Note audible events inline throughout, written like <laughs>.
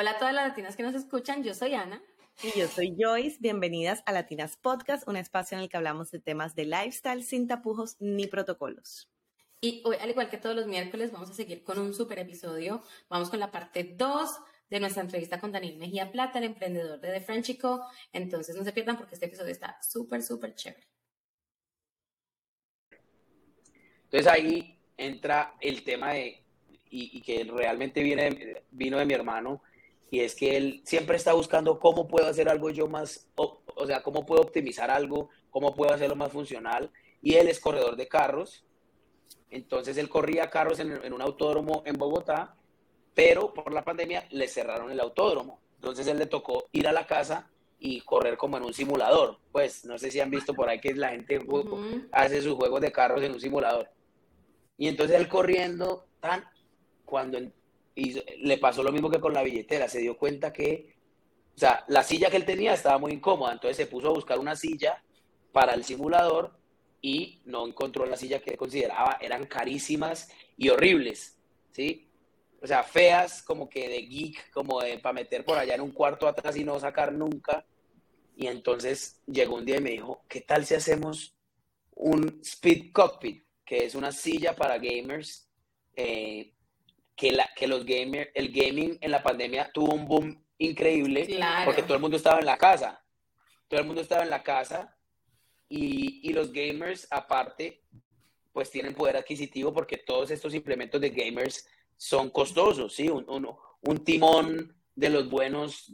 Hola a todas las latinas que nos escuchan, yo soy Ana. Y yo soy Joyce. Bienvenidas a Latinas Podcast, un espacio en el que hablamos de temas de lifestyle sin tapujos ni protocolos. Y hoy, al igual que todos los miércoles, vamos a seguir con un super episodio. Vamos con la parte 2 de nuestra entrevista con Daniel Mejía Plata, el emprendedor de The Frenchico. Entonces no se pierdan porque este episodio está súper, súper chévere. Entonces ahí entra el tema de, y, que realmente viene, vino de mi hermano, y es que él siempre está buscando cómo puedo hacer algo yo más, o, sea, cómo puedo optimizar algo, cómo puedo hacerlo más funcional. Y él es corredor de carros, entonces él corría carros en, un autódromo en Bogotá, pero por la pandemia le cerraron el autódromo. Entonces él le tocó ir a la casa y correr como en un simulador. Pues no sé si han visto por ahí que la gente hace sus juegos de carros en un simulador. Y entonces él corriendo, tan, cuando y le pasó lo mismo que con la billetera, se dio cuenta que, o sea, la silla que él tenía estaba muy incómoda, entonces se puso a buscar una silla para el simulador y no encontró la silla que consideraba eran carísimas y horribles, ¿sí? O sea, feas, como que de geek, como de para meter por allá en un cuarto atrás y no sacar nunca. Y entonces llegó un día y me dijo, ¿qué tal si hacemos un speed cockpit, que es una silla para gamers eh, que, la, que los gamers, el gaming en la pandemia tuvo un boom increíble porque todo el mundo estaba en la casa. Todo el mundo estaba en la casa y, y, los gamers aparte pues tienen poder adquisitivo porque todos estos implementos de gamers son costosos, ¿sí? Un, un, un timón de los buenos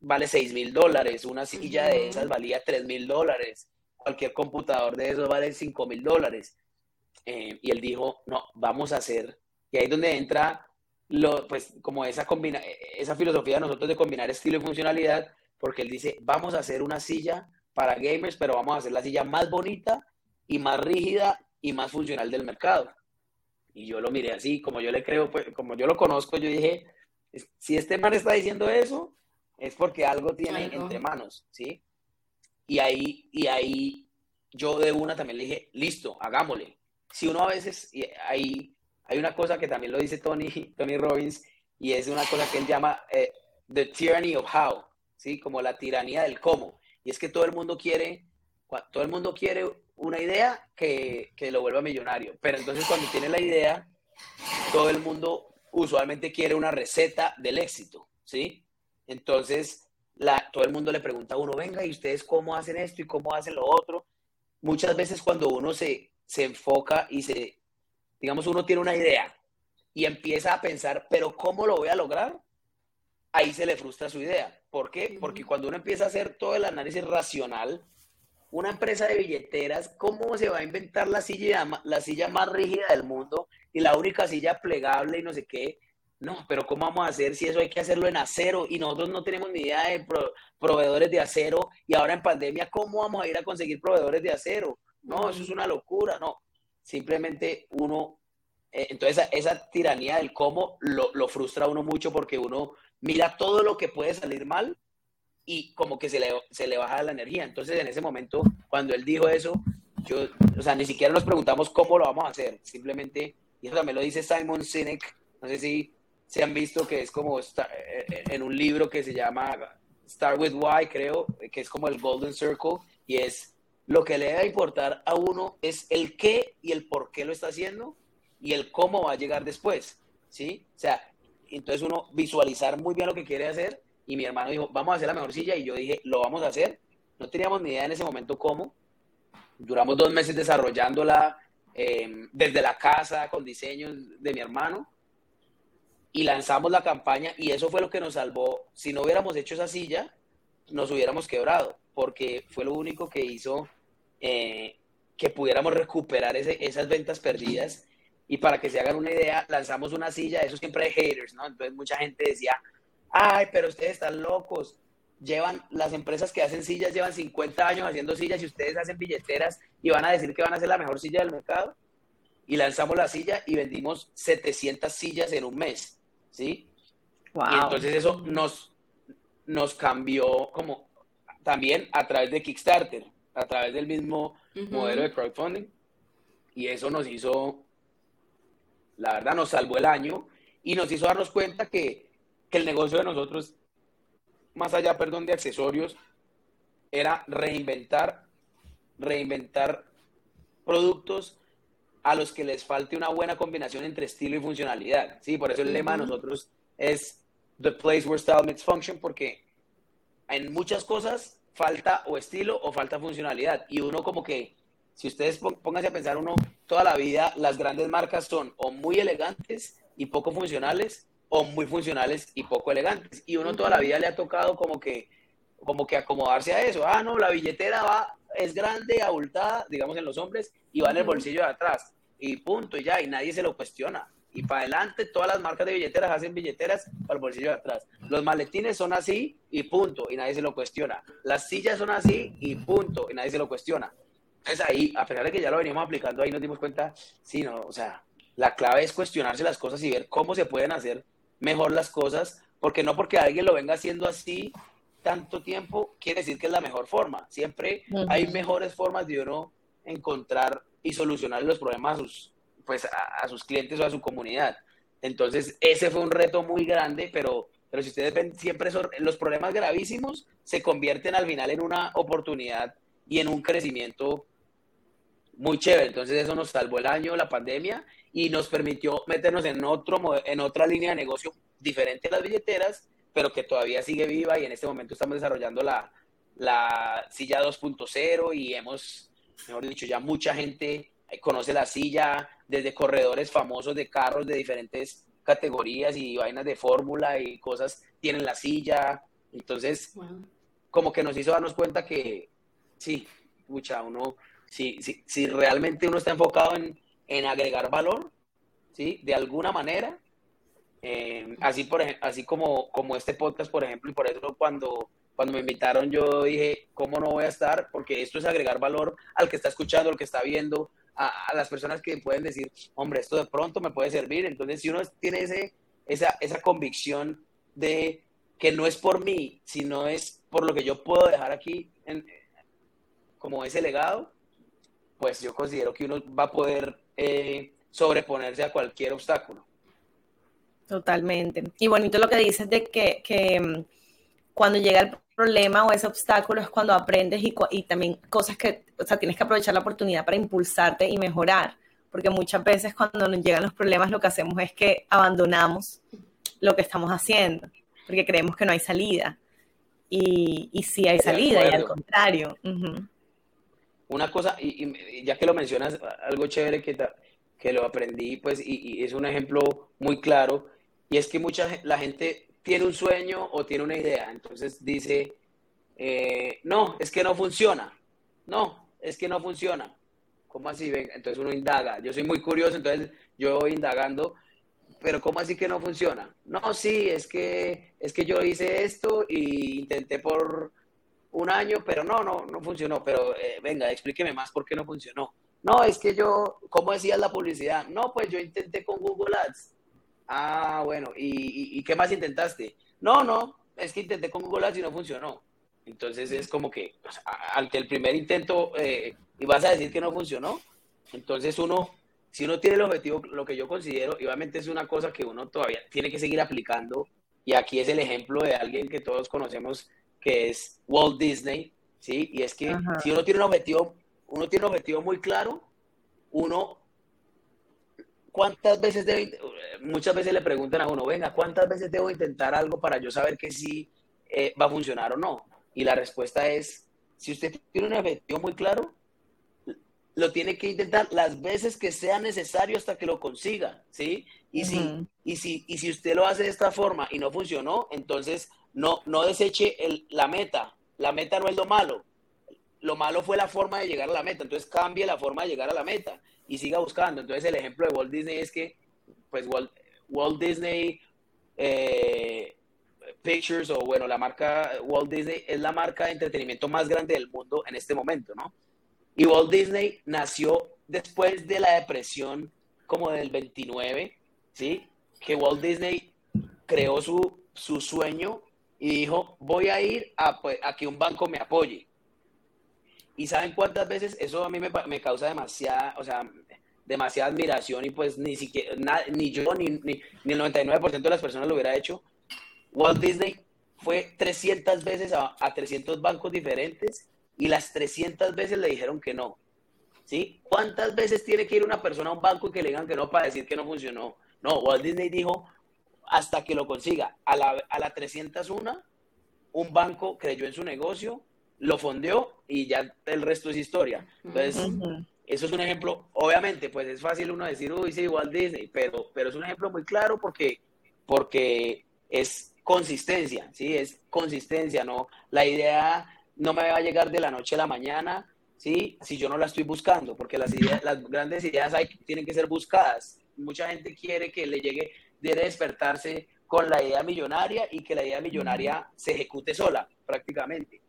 vale 6 mil dólares, una silla de esas valía 3 mil dólares, cualquier computador de esos vale 5 mil dólares. Eh, y él dijo, no, vamos a hacer y ahí es donde entra, lo, pues, como esa, combina esa filosofía de nosotros de combinar estilo y funcionalidad, porque él dice, vamos a hacer una silla para gamers, pero vamos a hacer la silla más bonita y más rígida y más funcional del mercado. Y yo lo miré así, como yo le creo, pues, como yo lo conozco, yo dije, si este man está diciendo eso, es porque algo tiene entre manos, ¿sí? Y ahí, y ahí yo de una también le dije, listo, hagámosle. Si uno a veces, y ahí hay una cosa que también lo dice Tony, <laughs> Tony Robbins, y es una cosa que él llama eh, The Tyranny of How, ¿sí? Como la tiranía del cómo. Y es que todo el mundo quiere, todo el mundo quiere una idea que, que lo vuelva millonario. Pero entonces cuando tiene la idea, todo el mundo usualmente quiere una receta del éxito, ¿sí? Entonces, la, todo el mundo le pregunta a uno, venga, ¿y ustedes cómo hacen esto y cómo hacen lo otro? Muchas veces cuando uno se, se enfoca y se, digamos, uno tiene una idea y empieza a pensar, pero ¿cómo lo voy a lograr? Ahí se le frustra su idea. ¿Por qué? Porque cuando uno empieza a hacer todo el análisis racional, una empresa de billeteras, ¿cómo se va a inventar la silla, la silla más rígida del mundo y la única silla plegable y no sé qué? No, pero ¿cómo vamos a hacer si eso hay que hacerlo en acero y nosotros no tenemos ni idea de proveedores de acero y ahora en pandemia, ¿cómo vamos a ir a conseguir proveedores de acero? No, eso es una locura, no simplemente uno, eh, entonces esa, tiranía del cómo lo, lo, frustra uno mucho porque uno mira todo lo que puede salir mal y como que se le, se le baja la energía. Entonces en ese momento, cuando él dijo eso, yo, o sea, ni siquiera nos preguntamos cómo lo vamos a hacer, simplemente, y eso también lo dice Simon Sinek, no sé si se han visto que es como eh, eh, en un libro que se llama Start with Why, creo, que es como el Golden Circle, y es lo que le debe importar a uno es el qué y el por qué lo está haciendo y el cómo va a llegar después, ¿sí? O sea, entonces uno visualizar muy bien lo que quiere hacer y mi hermano dijo, vamos a hacer la mejor silla y yo dije, lo vamos a hacer. No teníamos ni idea en ese momento cómo. Duramos dos meses desarrollándola em, desde la casa con diseños de mi hermano y lanzamos la campaña y eso fue lo que nos salvó. Si no hubiéramos hecho esa silla, nos hubiéramos quebrado porque fue lo único que hizo eh, que pudiéramos recuperar esas ventas perdidas. Y para que se hagan una idea, lanzamos una silla, eso siempre hay haters, ¿no? Entonces mucha gente decía, ay, pero ustedes están locos. Llevan, las empresas que hacen sillas llevan 50 años haciendo sillas y ustedes hacen billeteras y van a decir que van a hacer la mejor silla del mercado. Y lanzamos la silla y vendimos 700 sillas en un mes, ¿sí? Y entonces eso nos, nos cambió como también a través de Kickstarter, a través del mismo modelo de crowdfunding. Y eso nos hizo, la verdad, nos salvó el año y nos hizo darnos cuenta que, que el negocio de nosotros, más allá, perdón, de accesorios, era reinventar, reinventar productos a los que les falte una buena combinación entre estilo y funcionalidad. Sí, por eso el lema de nosotros es The Place Where Style Meets Function, porque en muchas cosas falta o estilo o falta funcionalidad. Y uno como que, si ustedes pónganse a pensar, uno toda la vida, las grandes marcas son o muy elegantes y poco funcionales, o muy funcionales y poco elegantes. Y uno toda la vida le ha tocado como que, como que acomodarse a eso. Ah, no, la billetera va, es grande, abultada, digamos en los hombres, y va en el bolsillo de atrás. Y punto, y ya, y nadie se lo cuestiona. Y para adelante, todas las marcas de billeteras hacen billeteras para el bolsillo de atrás. Los maletines son así y punto, y nadie se lo cuestiona. Las sillas son así y punto, y nadie se lo cuestiona. Entonces ahí, a pesar de que ya lo veníamos aplicando, ahí nos dimos cuenta, sí, no, o sea, la clave es cuestionarse las cosas y ver cómo se pueden hacer mejor las cosas, porque no porque alguien lo venga haciendo así tanto tiempo, quiere decir que es la mejor forma. Siempre hay mejores formas de uno encontrar y solucionar los problemas a sus, pues, a, sus clientes o a su comunidad. Entonces, ese fue un reto muy grande, pero, pero si ustedes ven, siempre son, los problemas gravísimos se convierten al final en una oportunidad y en un crecimiento muy chévere. Entonces, eso nos salvó el año, la pandemia, y nos permitió meternos en, otro, en otra línea de negocio diferente a las billeteras, pero que todavía sigue viva y en este momento estamos desarrollando la, la silla 2.0 y hemos, mejor dicho, ya mucha gente conoce la silla, desde corredores famosos de carros de diferentes categorías y vainas de fórmula y cosas, tienen la silla. Entonces, como que nos hizo darnos cuenta que sí, mucha, uno, si, si, si realmente uno está enfocado en, en agregar valor, ¿sí? De alguna manera. Eh, así por, así como, como este podcast, por ejemplo, y por eso cuando, cuando me invitaron yo dije, ¿cómo no voy a estar? Porque esto es agregar valor al que está escuchando, al que está viendo, a, las personas que pueden decir, hombre, esto de pronto me puede servir. Entonces, si uno tiene ese, esa, esa convicción de que no es por mí, sino es por lo que yo puedo dejar aquí en, como ese legado, pues yo considero que uno va a poder eh, sobreponerse a cualquier obstáculo. Totalmente. Y bonito lo que dices de que, que mm, cuando llega el problema o ese obstáculo es cuando aprendes y, y, también cosas que, o sea, tienes que aprovechar la oportunidad para impulsarte y mejorar, porque muchas veces cuando nos llegan los problemas lo que hacemos es que abandonamos lo que estamos haciendo, porque creemos que no hay salida. Y, y sí hay salida, y al contrario. Una cosa, y, ya que lo mencionas, algo chévere que, que lo aprendí, pues, y, es un ejemplo muy claro, y es que mucha la gente tiene un sueño o tiene una idea, entonces dice, eh, no, es que no funciona, no, es que no funciona. ¿Cómo así? Entonces uno indaga, yo soy muy curioso, entonces yo voy indagando, pero ¿cómo así que no funciona? No, sí, es que, es que yo hice esto y intenté por un año, pero no, no, no funcionó. Pero eh, venga, explíqueme más por qué no funcionó. No, es que yo, ¿cómo decías la publicidad? No, pues yo intenté con Google Ads. Ah, bueno, ¿y, qué más intentaste? No, no, es que intenté con Google Ads y no funcionó. Entonces es como que pues, ante el primer intento eh, y vas a decir que no funcionó. Entonces uno, si uno tiene el objetivo, lo que yo considero, y obviamente es una cosa que uno todavía tiene que seguir aplicando, y aquí es el ejemplo de alguien que todos conocemos que es Walt Disney, ¿sí? Y es que si uno tiene un objetivo, uno tiene un objetivo muy claro, uno, ¿cuántas veces debe, muchas veces le preguntan a uno, venga, ¿cuántas veces debo intentar algo para yo saber que sí eh, va a funcionar o no? Y la respuesta es, si usted tiene un objetivo muy claro, lo tiene que intentar las veces que sea necesario hasta que lo consiga, ¿sí? Y, si, y, si, y si usted lo hace de esta forma y no funcionó, entonces no, no deseche la meta. La meta no es lo malo. Lo malo fue la forma de llegar a la meta. Entonces cambie la forma de llegar a la meta y siga buscando. Entonces el ejemplo de Walt Disney es que, pues Walt, Disney eh, Pictures o bueno, la marca Walt Disney es la marca de entretenimiento más grande del mundo en este momento, ¿no? Y Walt Disney nació después de la depresión como del 29, ¿sí? Que Walt Disney creó su, su sueño y dijo, voy a ir a, pues, a que un banco me apoye. ¿Y saben cuántas veces? Eso a mí me, me causa demasiada, o sea, demasiada admiración y pues ni siquiera, ni yo ni, ni, el 99% de las personas lo hubiera hecho. Walt Disney fue 300 veces a, a 300 bancos diferentes y las 300 veces le dijeron que no. ¿Sí? ¿Cuántas veces tiene que ir una persona a un banco y que le digan que no para decir que no funcionó? No, Walt Disney dijo hasta que lo consiga. A la, a la 301, un banco creyó en su negocio, lo fondeó y ya el resto es historia. Entonces, eso es un ejemplo, obviamente, pues es fácil uno decir, uy, sí, Walt Disney, pero, pero es un ejemplo muy claro porque, porque es consistencia, ¿sí? Es consistencia, ¿no? La idea no me va a llegar de la noche a la mañana, ¿sí? Si yo no la estoy buscando, porque las ideas, las grandes ideas hay, tienen que ser buscadas. Mucha gente quiere que le llegue, debe despertarse con la idea millonaria y que la idea millonaria se ejecute sola, prácticamente.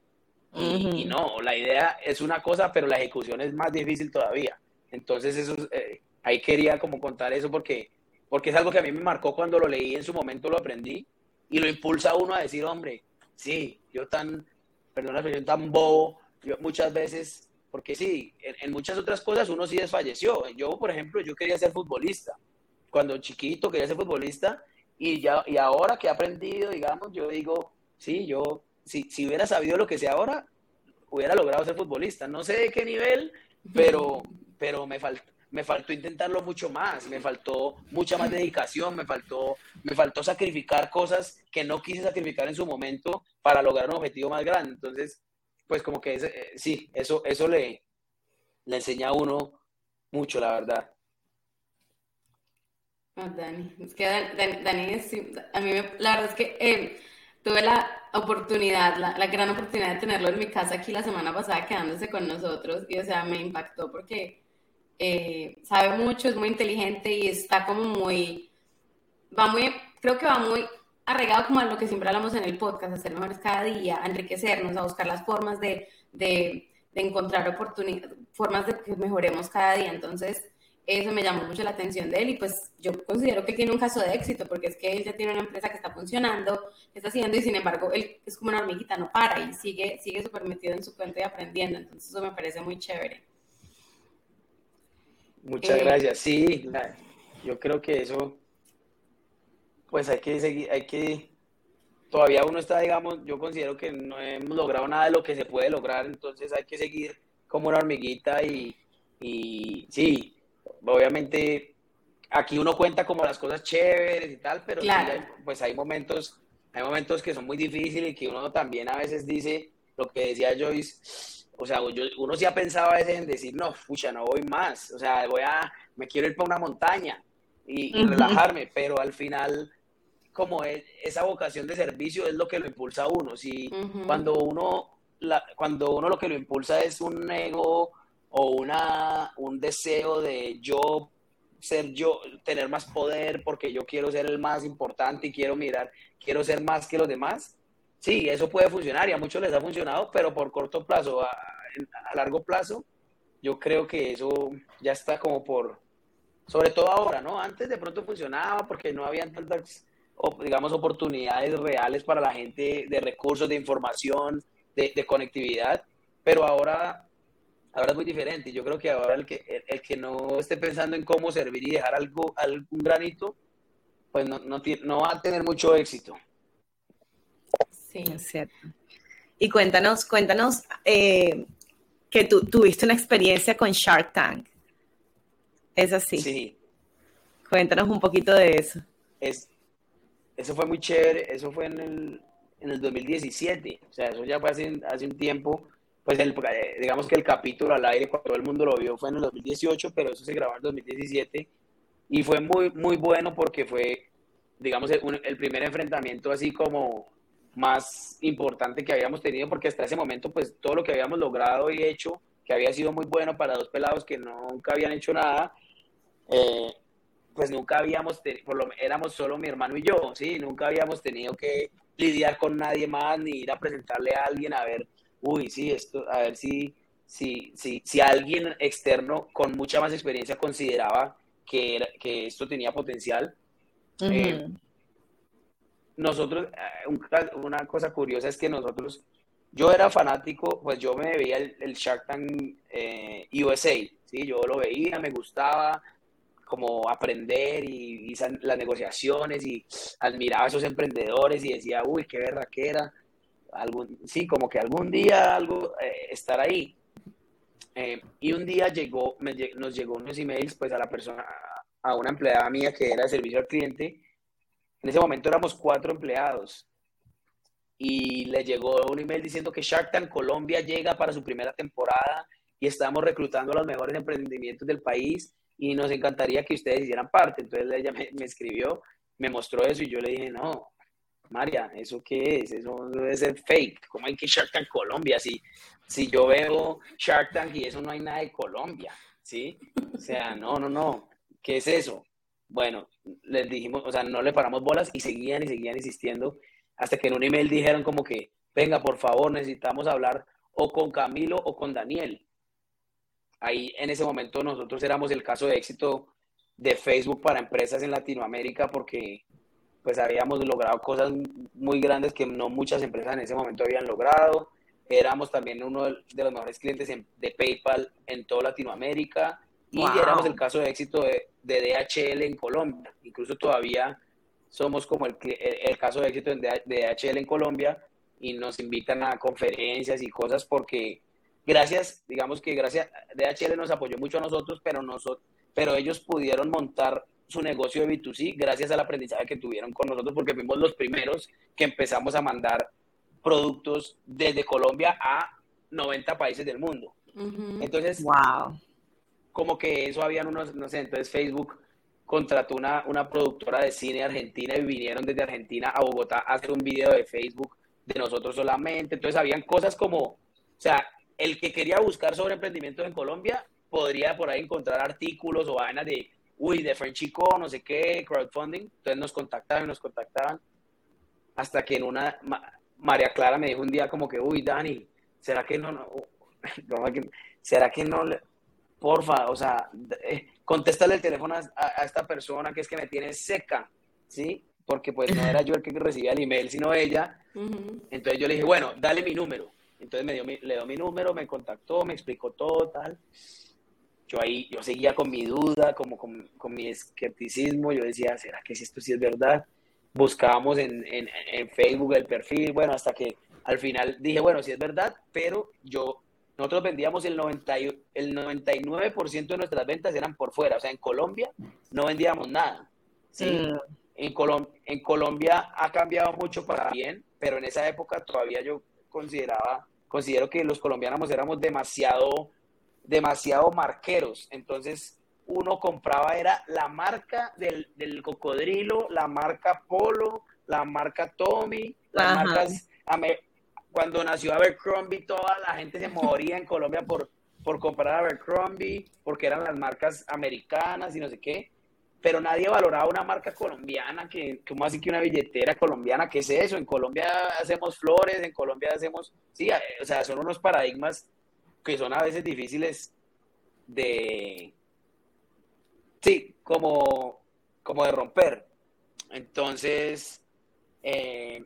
Y, no, la idea es una cosa, pero la ejecución es más difícil todavía. Entonces, eso, eh, ahí quería como contar eso porque, porque es algo que a mí me marcó cuando lo leí, en su momento lo aprendí y lo impulsa a uno a decir, hombre, sí, yo tan, perdón la tan bobo, yo muchas veces, porque sí, en, muchas otras cosas uno sí desfalleció. Yo, por ejemplo, yo quería ser futbolista. Cuando chiquito quería ser futbolista y, ya, y ahora que he aprendido, digamos, yo digo, sí, yo si, si hubiera sabido lo que sé ahora, hubiera logrado ser futbolista. No sé de qué nivel, pero, <laughs> pero me, faltó, me faltó intentarlo mucho más, me faltó mucha más dedicación, me faltó, me faltó sacrificar cosas que no quise sacrificar en su momento para lograr un objetivo más grande. Entonces, pues como que eh, sí, eso, eso le, le enseña a uno mucho, la verdad. Ah, Dani, es que Dani, a mí me, la verdad es que eh, tuve la oportunidad, la, la, gran oportunidad de tenerlo en mi casa aquí la semana pasada quedándose con nosotros y o sea, me impactó porque eh, sabe mucho, es muy inteligente y está como muy, va muy, creo que va muy arraigado como a lo que siempre hablamos en el podcast, hacer mejores cada día, enriquecernos, a buscar las formas de, de, de encontrar oportunidades, formas de que mejoremos cada día. Entonces, eso me llamó mucho la atención de él y pues yo considero que tiene un caso de éxito porque es que él ya tiene una empresa que está funcionando, que está haciendo y sin embargo él es como una hormiguita, no para y sigue, sigue súper metido en su cuenta y aprendiendo, entonces eso me parece muy chévere. Muchas eh, gracias, sí, yo creo que eso, pues hay que seguir, hay que, todavía uno está, digamos, yo considero que no hemos logrado nada de lo que se puede lograr, entonces hay que seguir como una hormiguita y, y sí, obviamente aquí uno cuenta como las cosas chéveres y tal, pero pues hay momentos, hay momentos que son muy difíciles y que uno también a veces dice lo que decía Joyce, o sea, uno sí ha pensado a veces en decir, no, pucha, no voy más, o sea, voy a, me quiero ir para una montaña y, relajarme, pero al final, como esa vocación de servicio es lo que lo impulsa a uno, si cuando uno, cuando uno lo que lo impulsa es un ego o una, un deseo de yo ser yo, tener más poder porque yo quiero ser el más importante y quiero mirar, quiero ser más que los demás. Sí, eso puede funcionar y a muchos les ha funcionado, pero por corto plazo, a, largo plazo, yo creo que eso ya está como por, sobre todo ahora, ¿no? Antes de pronto funcionaba porque no habían tantas, digamos, oportunidades reales para la gente de recursos, de información, de conectividad, pero ahora ahora es muy diferente. Yo creo que ahora el que, el, que no esté pensando en cómo servir y dejar algo, algún granito, pues no, no, no va a tener mucho éxito. Sí, es cierto. Y cuéntanos, cuéntanos eh, que tú tuviste una experiencia con Shark Tank. ¿Es así? Sí. Cuéntanos un poquito de eso. Es, eso fue muy chévere, eso fue en el, en el 2017, o sea, eso ya fue hace, hace un tiempo pues el, eh, digamos que el capítulo al aire cuando todo el mundo lo vio fue en el 2018, pero eso se grabó en el 2017 y fue muy, muy bueno porque fue, digamos, el, primer enfrentamiento así como más importante que habíamos tenido porque hasta ese momento pues todo lo que habíamos logrado y hecho, que había sido muy bueno para dos pelados que nunca habían hecho nada, eh, pues nunca habíamos, por lo éramos solo mi hermano y yo, ¿sí? Nunca habíamos tenido que lidiar con nadie más ni ir a presentarle a alguien a ver uy, sí, esto, a ver si, si, si, si alguien externo con mucha más experiencia consideraba que, que esto tenía potencial. Eh, nosotros, eh, una cosa curiosa es que nosotros, yo era fanático, pues yo me veía el, Shark Tank eh, USA, ¿sí? yo lo veía, me gustaba, como aprender y, y las negociaciones y admiraba a esos emprendedores y decía, uy, qué era Algún, sí, como que algún día algo eh, estar ahí. Eh, y un día llegó, nos llegó unos emails pues a la persona, a una empleada mía que era de servicio al cliente. En ese momento éramos cuatro empleados y le llegó un email diciendo que Shark Tank Colombia llega para su primera temporada y estamos reclutando a los mejores emprendimientos del país y nos encantaría que ustedes hicieran parte. Entonces ella me, escribió, me mostró eso y yo le dije, no, María, ¿eso qué es? Eso debe ser fake. ¿Cómo hay que Shark Tank Colombia? Si, si yo veo Shark Tank y eso no hay nada de Colombia, ¿sí? O sea, no, no, no. ¿Qué es eso? Bueno, les dijimos, o sea, no le paramos bolas y seguían y seguían insistiendo hasta que en un email dijeron como que, venga, por favor, necesitamos hablar o con Camilo o con Daniel. Ahí en ese momento nosotros éramos el caso de éxito de Facebook para empresas en Latinoamérica porque pues habíamos logrado cosas muy grandes que no muchas empresas en ese momento habían logrado. Éramos también uno de los mejores clientes de PayPal en toda Latinoamérica y éramos el caso de éxito de, de, DHL en Colombia. Incluso todavía somos como el, el, caso de éxito de DHL en Colombia y nos invitan a conferencias y cosas porque gracias, digamos que gracias, DHL nos apoyó mucho a nosotros, pero, nosotros, pero ellos pudieron montar su negocio de B2C gracias al aprendizaje que tuvieron con nosotros porque fuimos los primeros que empezamos a mandar productos desde Colombia a 90 países del mundo. Entonces, wow. como que eso habían unos, no sé, entonces Facebook contrató una, una productora de cine argentina y vinieron desde Argentina a Bogotá a hacer un video de Facebook de nosotros solamente. Entonces, habían cosas como, o sea, el que quería buscar sobre emprendimientos en Colombia podría por ahí encontrar artículos o vainas de, uy, de Frenchico, no sé qué, crowdfunding. Entonces nos contactaban nos contactaban. Hasta que en una, María Clara me dijo un día como que, uy, Dani, ¿será que no, no, <laughs> será que no, porfa, o sea, eh, contéstale el teléfono a, esta persona que es que me tiene seca, ¿sí? Porque pues no era yo el que recibía el email, sino ella. Entonces yo le dije, bueno, dale mi número. Entonces me dio le dio mi número, me contactó, me explicó todo, tal. Yo ahí, yo seguía con mi duda, como con, con mi escepticismo. Yo decía, ¿será que si esto sí es verdad? Buscábamos en, en, en Facebook el perfil, bueno, hasta que al final dije, bueno, sí es verdad, pero yo, nosotros vendíamos el, 90, el 99% de nuestras ventas eran por fuera, o sea, en Colombia no vendíamos nada. Sí, mm. en, Colom en Colombia ha cambiado mucho para bien, pero en esa época todavía yo consideraba, considero que los colombianos éramos demasiado, demasiado marqueros. Entonces, uno compraba era la marca del, del cocodrilo, la marca Polo, la marca Tommy, las marcas cuando nació Abercrombie, toda la gente se moría en <laughs> Colombia por, por comprar Abercrombie, porque eran las marcas americanas y no sé qué pero nadie valoraba una marca colombiana, que, como así que una billetera colombiana? ¿Qué es eso? En Colombia hacemos flores, en Colombia hacemos, sí, o sea, son unos paradigmas que son a veces difíciles de, sí, como, como de romper. Entonces, eh,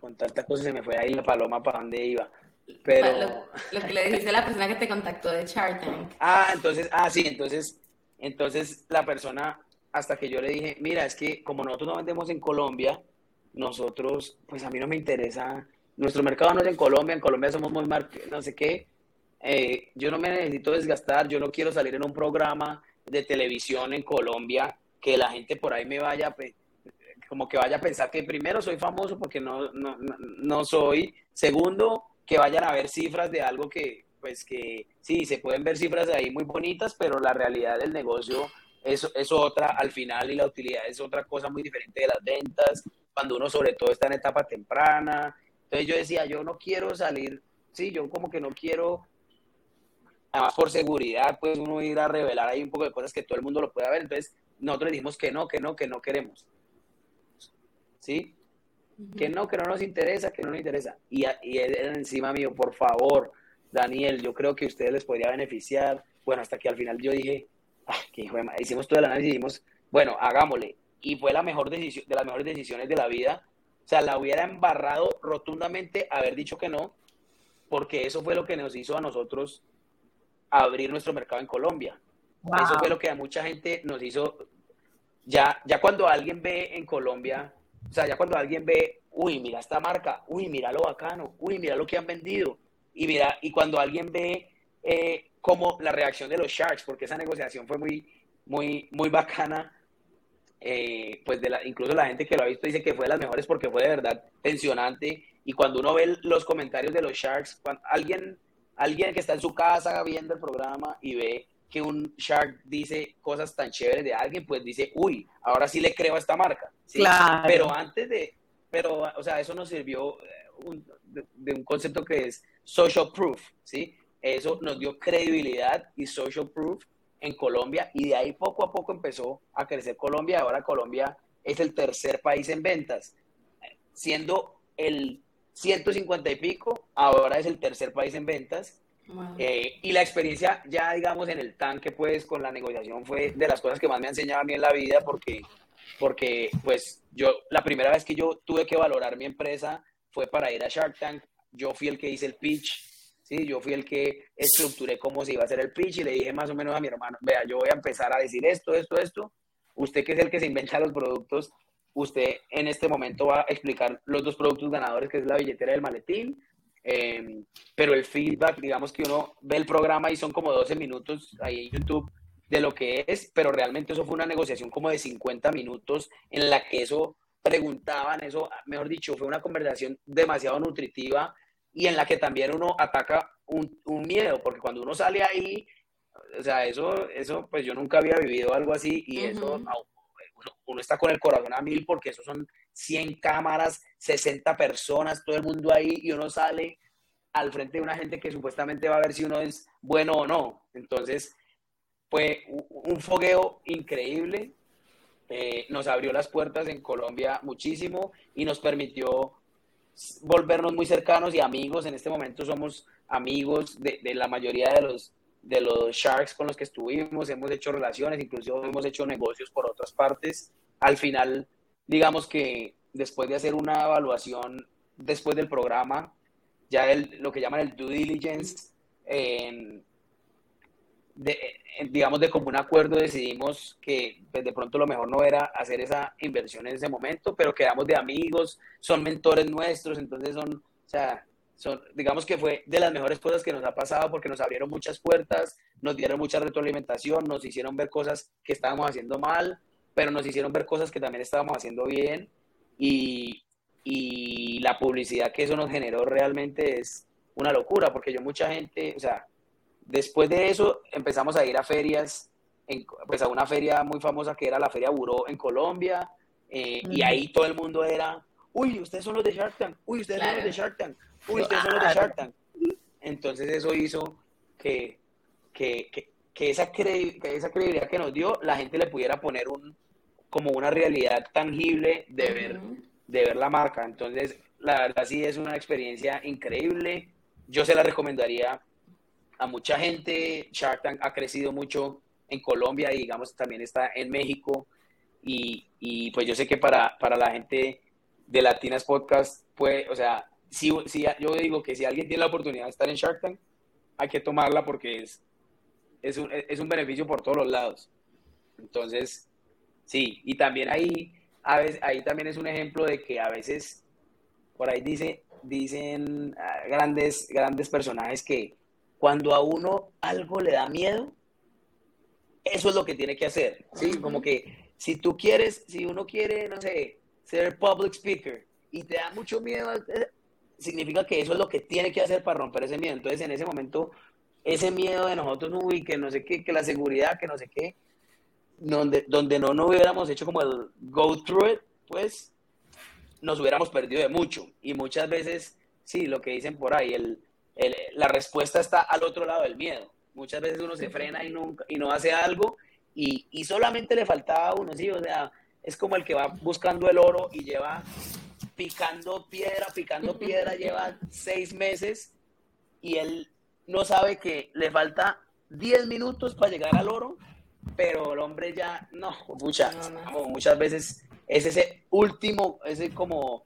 con tantas cosas se me fue ahí la paloma para dónde iba. Pero... Lo, que le dijiste a la persona que te contactó de Shark Ah, entonces, ah, sí, entonces entonces la persona, hasta que yo le dije, mira, es que como nosotros no vendemos en Colombia, nosotros, pues a mí no me interesa, nuestro mercado no es en Colombia, en Colombia somos muy mar no sé qué, eh, yo no me necesito desgastar, yo no quiero salir en un programa de televisión en Colombia que la gente por ahí me vaya, como que vaya a pensar que primero soy famoso porque no, no, no soy, segundo, que vayan a ver cifras de algo que, pues que sí, se pueden ver cifras de ahí muy bonitas, pero la realidad del negocio es, es otra al final y la utilidad es otra cosa muy diferente de las ventas, cuando uno sobre todo está en etapa temprana. Entonces yo decía, yo no quiero salir, sí, yo como que no quiero, además por seguridad, pues uno ir a revelar ahí un poco de cosas que todo el mundo lo pueda ver. Entonces nosotros dijimos que no, que no, que no queremos. ¿Sí? Que no, que no nos interesa, que no nos interesa. Y, y encima mío, por favor, Daniel, yo creo que a ustedes les podría beneficiar. Bueno, hasta que al final yo dije, ah, que hicimos todo el análisis y dijimos, bueno, hagámosle. Y fue la mejor decisión, de las mejores decisiones de la vida. O sea, la hubiera embarrado rotundamente haber dicho que no, porque eso fue lo que nos hizo a nosotros abrir nuestro mercado en Colombia. Eso fue lo que a mucha gente nos hizo, ya, ya cuando alguien ve en Colombia, o sea, ya cuando alguien ve, uy, mira esta marca, uy, mira lo bacano, uy, mira lo que han vendido, y mira, y cuando alguien ve eh, como la reacción de los Sharks, porque esa negociación fue muy, muy, muy bacana, eh, pues de la, incluso la gente que lo ha visto dice que fue de las mejores porque fue de verdad tensionante. Y cuando uno ve los comentarios de los Sharks, cuando alguien, alguien que está en su casa viendo el programa y ve que un Shark dice cosas tan chéveres de alguien, pues dice, uy, ahora sí le creo a esta marca. Pero antes de, pero, o sea, eso nos sirvió eh, de, de, un concepto que es social proof, ¿sí? Eso nos dio credibilidad y social proof en Colombia y de ahí poco a poco empezó a crecer Colombia. Ahora Colombia es el tercer país en ventas, siendo el 150 y pico, ahora es el tercer país en ventas. Eh, y la experiencia ya, digamos, en el tanque, pues, con la negociación fue de las cosas que más me ha enseñado a mí en la vida, porque, porque, pues, yo, la primera vez que yo tuve que valorar mi empresa fue para ir a Shark Tank. Yo fui el que hice el pitch, ¿sí? Yo fui el que estructuré cómo se iba a hacer el pitch y le dije más o menos a mi hermano, vea, yo voy a empezar a decir esto, esto, esto. Usted que es el que se inventa los productos, usted en este momento va a explicar los dos productos ganadores, que es la billetera del maletín, em, pero el feedback, digamos que uno ve el programa y son como 12 minutos ahí en YouTube de lo que es, pero realmente eso fue una negociación como de 50 minutos en la que eso preguntaban, eso, mejor dicho, fue una conversación demasiado nutritiva y en la que también uno ataca un, un, miedo, porque cuando uno sale ahí, o sea, eso, eso, pues yo nunca había vivido algo así y eso, uno, está con el corazón a mil porque eso son 100 cámaras, 60 personas, todo el mundo ahí y uno sale al frente de una gente que supuestamente va a ver si uno es bueno o no. Entonces, fue un fogueo increíble, eh, nos abrió las puertas en Colombia muchísimo y nos permitió volvernos muy cercanos y amigos. En este momento somos amigos de, la mayoría de los, de los Sharks con los que estuvimos, hemos hecho relaciones, incluso hemos hecho negocios por otras partes. Al final, digamos que después de hacer una evaluación después del programa, ya el, lo que llaman el due diligence, en de, digamos, de común acuerdo decidimos que pues, de pronto lo mejor no era hacer esa inversión en ese momento, pero quedamos de amigos, son mentores nuestros, entonces son, o sea, son, digamos que fue de las mejores cosas que nos ha pasado porque nos abrieron muchas puertas, nos dieron mucha retroalimentación, nos hicieron ver cosas que estábamos haciendo mal, pero nos hicieron ver cosas que también estábamos haciendo bien y, y la publicidad que eso nos generó realmente es una locura porque yo mucha gente, o sea, Después de eso empezamos a ir a ferias, pues a una feria muy famosa que era la Feria Buró en Colombia, eh, y ahí todo el mundo era, uy, ustedes son los de Shark Tank, uy, ustedes son los de Shark Tank, uy, ustedes son los de Shark Tank. Entonces eso hizo que, que, que, esa, que esa credibilidad que nos dio, la gente le pudiera poner un, como una realidad tangible de ver, de ver la marca. Entonces, la verdad sí es una experiencia increíble. Yo se la recomendaría a mucha gente. Shark Tank ha crecido mucho en Colombia y digamos también está en México. Y, y pues yo sé que para, para la gente de Latinas Podcast, pues, o sea, si, si, yo digo que si alguien tiene la oportunidad de estar en Shark Tank, hay que tomarla porque es, es, un, es un beneficio por todos los lados. Entonces, sí, y también ahí, a veces, ahí también es un ejemplo de que a veces, por ahí dice, dicen ah, grandes, grandes personajes que, cuando a uno algo le da miedo, eso es lo que tiene que hacer, ¿sí? Como que si tú quieres, si uno quiere, no sé, ser public speaker y te da mucho miedo, eh, significa que eso es lo que tiene que hacer para romper ese miedo. Entonces, en ese momento, ese miedo de nosotros, uy, que no sé qué, que la seguridad, que no sé qué, donde, donde no nos hubiéramos hecho como el go through it, pues nos hubiéramos perdido de mucho. Y muchas veces, sí, lo que dicen por ahí, el, la respuesta está al otro lado del miedo. Muchas veces uno se frena y, nunca, y no hace algo y, y, solamente le faltaba a uno, sí, o sea, es como el que va buscando el oro y lleva picando piedra, picando piedra, lleva seis meses y él no sabe que le falta 10 minutos para llegar al oro, pero el hombre ya, no, muchas, muchas veces es ese último, ese como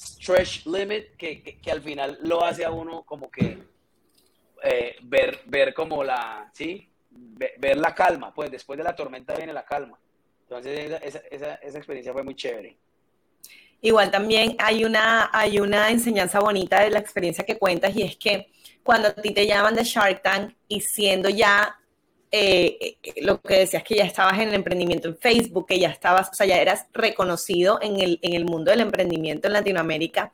stretch limit que, que, al final lo hace a uno como que eh, ver, ver como la, ¿sí? ver la calma, pues después de la tormenta viene la calma. Entonces esa, esa, esa experiencia fue muy chévere. Igual también hay una, hay una enseñanza bonita de la experiencia que cuentas y es que cuando a ti te llaman de Shark Tank y siendo ya eh, eh, lo que decías que ya estabas en el emprendimiento en Facebook, que ya estabas, o sea, ya eras reconocido en el, en el mundo del emprendimiento en Latinoamérica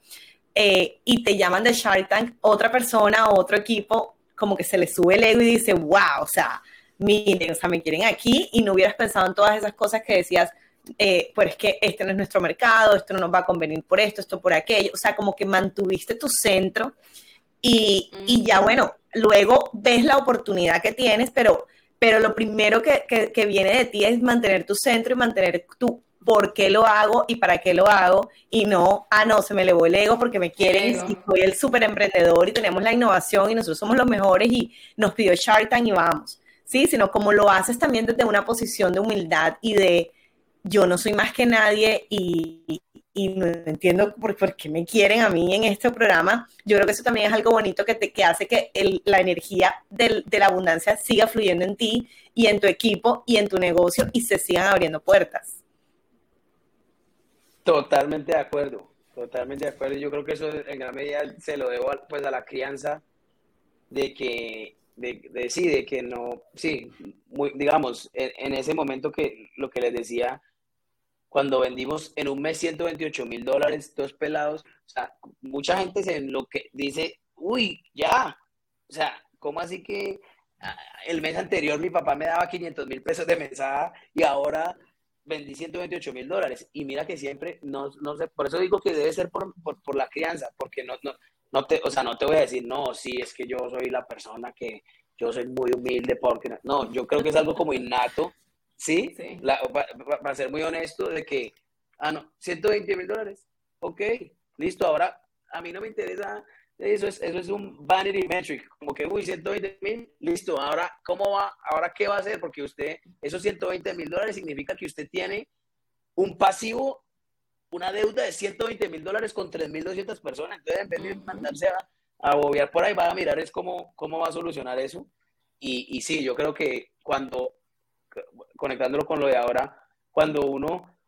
eh, y te llaman de Shark Tank, otra persona, otro equipo, como que se le sube el ego y dice, wow, o sea, miren, o sea, me quieren aquí y no hubieras pensado en todas esas cosas que decías, eh, pues es que este no es nuestro mercado, esto no nos va a convenir por esto, esto por aquello, o sea, como que mantuviste tu centro y, y ya bueno, luego ves la oportunidad que tienes, pero, pero lo primero que, que, que, viene de ti es mantener tu centro y mantener tu por qué lo hago y para qué lo hago y no, ah, no, se me elevó el ego porque me quieren y soy el súper emprendedor y tenemos la innovación y nosotros somos los mejores y nos pidió Shark Tank y vamos, ¿sí? Sino como lo haces también desde una posición de humildad y de yo no soy más que nadie y, y no entiendo por, qué me quieren a mí en este programa. Yo creo que eso también es algo bonito que, te, que hace que la energía de la abundancia siga fluyendo en ti y en tu equipo y en tu negocio y se sigan abriendo puertas. Totalmente de acuerdo, totalmente de acuerdo. Yo creo que eso en gran medida se lo debo pues a la crianza de que de, sí, de que no, sí, digamos, en, ese momento que lo que les decía, cuando vendimos en un mes 128 mil dólares, dos pelados, o sea, mucha gente se lo que dice, uy, ya, o sea, ¿cómo así que ah, el mes anterior mi papá me daba 500 mil pesos de mesada y ahora vendí 128 mil dólares? Y mira que siempre, no, no sé, por eso digo que debe ser por, por, por la crianza, porque no, no, no te, o sea, no te voy a decir, no, sí, es que yo soy la persona que yo soy muy humilde porque no, yo creo que es algo como innato, ¿sí? sí. para ser muy honesto, de que, ah, no, 120 mil dólares, ok, listo, ahora a mí no me interesa, eso es, eso es un vanity metric, como que, uy, 120 mil, listo, ahora, ¿cómo va? Ahora, ¿qué va a hacer? Porque usted, esos 120 mil dólares significa que usted tiene un pasivo una deuda de 120 mil dólares con 3.200 personas. Entonces, en vez de mandarse a, a bobear por ahí, va a mirar es cómo, cómo va a solucionar eso. Y, y sí, yo creo que cuando, conectándolo con lo de ahora, cuando uno,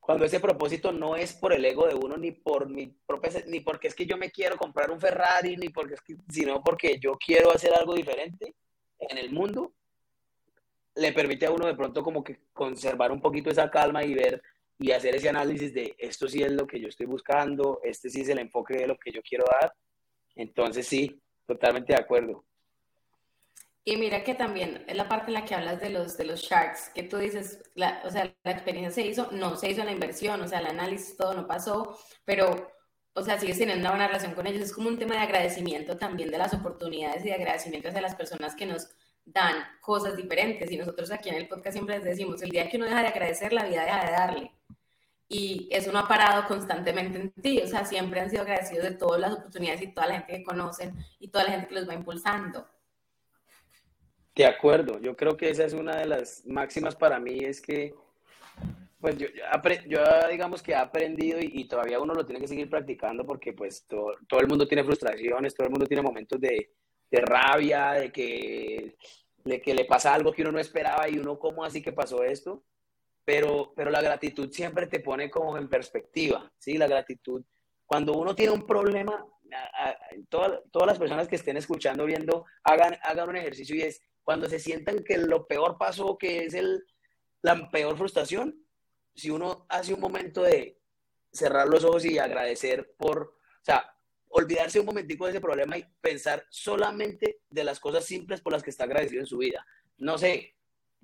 cuando ese propósito no es por el ego de uno, ni por mi propia, ni porque es que yo me quiero comprar un Ferrari, ni porque es que, sino porque yo quiero hacer algo diferente en el mundo, le permite a uno de pronto como que conservar un poquito esa calma y ver y hacer ese análisis de esto sí es lo que yo estoy buscando, este sí es el enfoque de lo que yo quiero dar. Entonces sí, totalmente de acuerdo. Y mira que también es la parte en la que hablas de los, de los sharks, que tú dices, la, o sea, la experiencia se hizo, no se hizo la inversión, o sea, el análisis, todo no pasó, pero, o sea, sigues teniendo una buena relación con ellos. Es como un tema de agradecimiento también de las oportunidades y de agradecimiento hacia las personas que nos dan cosas diferentes. Y nosotros aquí en el podcast siempre les decimos, el día que uno deja de agradecer, la vida deja de darle y eso no ha parado constantemente en ti, o sea, siempre han sido agradecidos de todas las oportunidades y toda la gente que conocen y toda la gente que los va impulsando. De acuerdo, yo creo que esa es una de las máximas para mí, es que, pues yo, yo digamos que he aprendido y, y, todavía uno lo tiene que seguir practicando porque pues todo, todo, el mundo tiene frustraciones, todo el mundo tiene momentos de, de rabia, de que, de que le pasa algo que uno no esperaba y uno, ¿cómo así que pasó esto? pero, pero la gratitud siempre te pone como en perspectiva, ¿sí? La gratitud, cuando uno tiene un problema, a, a, todas, todas las personas que estén escuchando, viendo, hagan, hagan un ejercicio y es, cuando se sientan que lo peor pasó, que es el, la peor frustración, si uno hace un momento de cerrar los ojos y agradecer por, o sea, olvidarse un momentico de ese problema y pensar solamente de las cosas simples por las que está agradecido en su vida. No sé,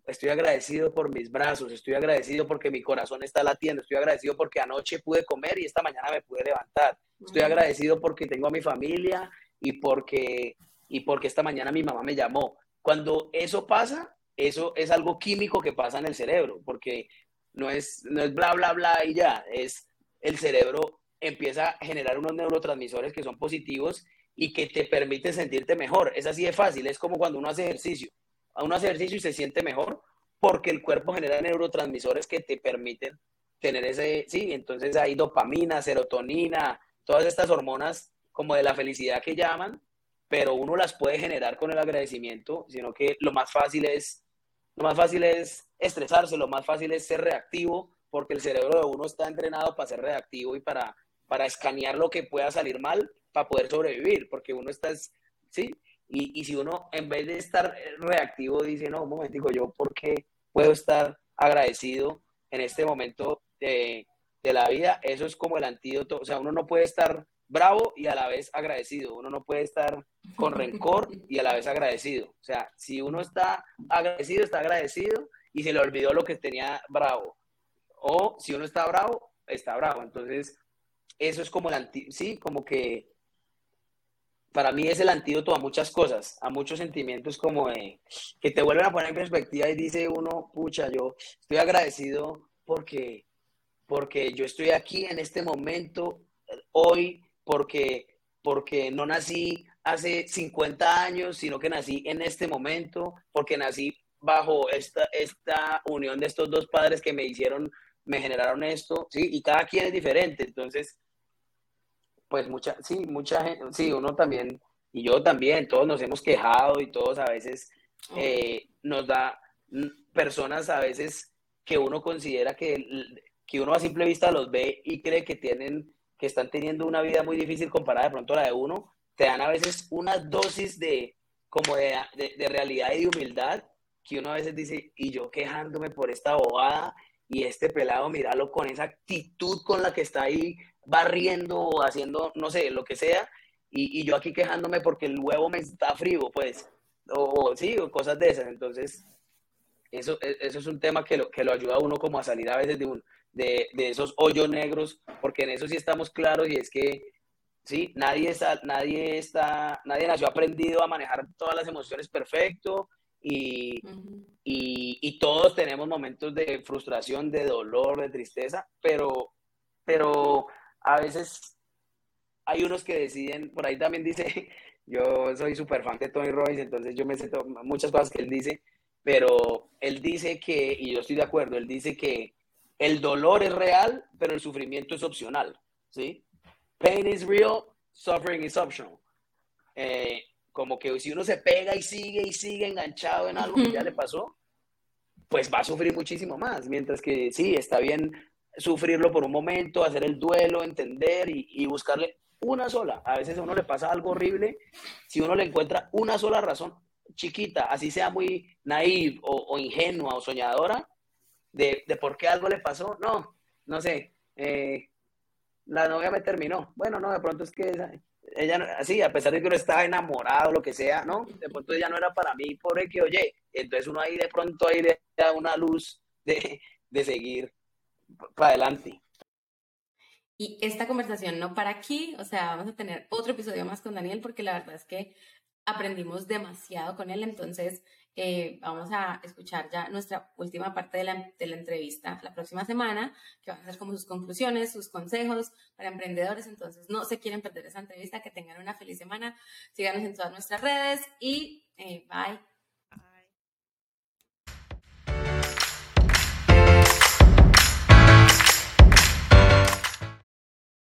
estoy agradecido por mis brazos, estoy agradecido porque mi corazón está latiendo, estoy agradecido porque anoche pude comer y esta mañana me pude levantar, estoy agradecido porque tengo a mi familia y porque, y porque esta mañana mi mamá me llamó. Cuando eso pasa, eso es algo químico que pasa en el cerebro, porque no es, no es bla, bla, bla y ya, es el cerebro empieza a generar unos neurotransmisores que son positivos y que te permiten sentirte mejor. Es así de fácil, es como cuando uno hace ejercicio a un ejercicio y se siente mejor porque el cuerpo genera neurotransmisores que te permiten tener ese, sí, entonces hay dopamina, serotonina, todas estas hormonas como de la felicidad que llaman, pero uno las puede generar con el agradecimiento, sino que lo más fácil es, lo más fácil es estresarse, lo más fácil es ser reactivo, porque el cerebro de uno está entrenado para ser reactivo y para, para escanear lo que pueda salir mal para poder sobrevivir, porque uno está, ¿sí? Y, y si uno en vez de estar reactivo dice, no, un momentico, yo, ¿por qué puedo estar agradecido en este momento de, de la vida? Eso es como el antídoto, o sea, uno no puede estar bravo y a la vez agradecido. Uno no puede estar con rencor y a la vez agradecido. O sea, si uno está agradecido, está agradecido y se le olvidó lo que tenía bravo. O si uno está bravo, está bravo. Entonces, eso es como el antídoto, sí, como que para mí es el antídoto a muchas cosas, a muchos sentimientos como de, que te vuelven a poner en perspectiva y dice uno, pucha, yo estoy agradecido porque, porque yo estoy aquí en este momento, hoy, porque, porque no nací hace 50 años, sino que nací en este momento, porque nací bajo esta, esta unión de estos dos padres que me hicieron, me generaron esto, ¿sí? Y cada quien es diferente, entonces, pues mucha, sí, mucha gente, sí, uno también, y yo también, todos nos hemos quejado y todos a veces eh, nos da personas a veces que uno considera que, que uno a simple vista los ve y cree que tienen que están teniendo una vida muy difícil comparada de pronto a la de uno, te dan a veces una dosis de como de, de, realidad y de humildad que uno a veces dice, y yo quejándome por esta bobada y este pelado, míralo con esa actitud con la que está ahí barriendo o haciendo, no sé, lo que sea, y, y yo aquí quejándome porque el huevo me está frío, pues, o, sí, o cosas de esas. Entonces, eso, e, eso es un tema que lo, que lo ayuda a uno como a salir a veces de un, de, de, esos hoyos negros, porque en eso sí estamos claros y es que sí, nadie está, nadie está, nadie nació aprendido a manejar todas las emociones perfecto y, y, y, todos tenemos momentos de frustración, de dolor, de tristeza, pero, pero a veces hay unos que deciden, por ahí también dice, <laughs> yo soy súper fan de Tony Robbins, entonces yo me sé muchas cosas que él dice, pero él dice que, y yo estoy de acuerdo, él dice que el dolor es real, pero el sufrimiento es opcional, ¿sí? Pain is real, suffering is optional. Eh, como que si uno se pega y sigue y sigue enganchado en algo que ya le pasó, pues va a sufrir muchísimo más. Mientras que sí, está bien sufrirlo por un momento, hacer el duelo, entender y, y buscarle una sola. A veces a uno le pasa algo horrible, si uno le encuentra una sola razón chiquita, así sea muy naive o, o ingenua o soñadora, de, de, por qué algo le pasó. No, no sé. Eh, la novia me terminó. Bueno, no, de pronto es que ella, así, a pesar de que uno estaba enamorado, lo que sea, ¿no? De pronto ella no era para mí, por el que, oye, entonces uno ahí de pronto ahí le da una luz de, de seguir para adelante. Y esta conversación no para aquí, o sea, vamos a tener otro episodio más con Daniel porque la verdad es que aprendimos demasiado con él, entonces eh, vamos a escuchar ya nuestra última parte de la, de la, entrevista la próxima semana, que van a ser como sus conclusiones, sus consejos para emprendedores. Entonces, no se quieren perder esa entrevista, que tengan una feliz semana. Síganos en todas nuestras redes y eh, bye.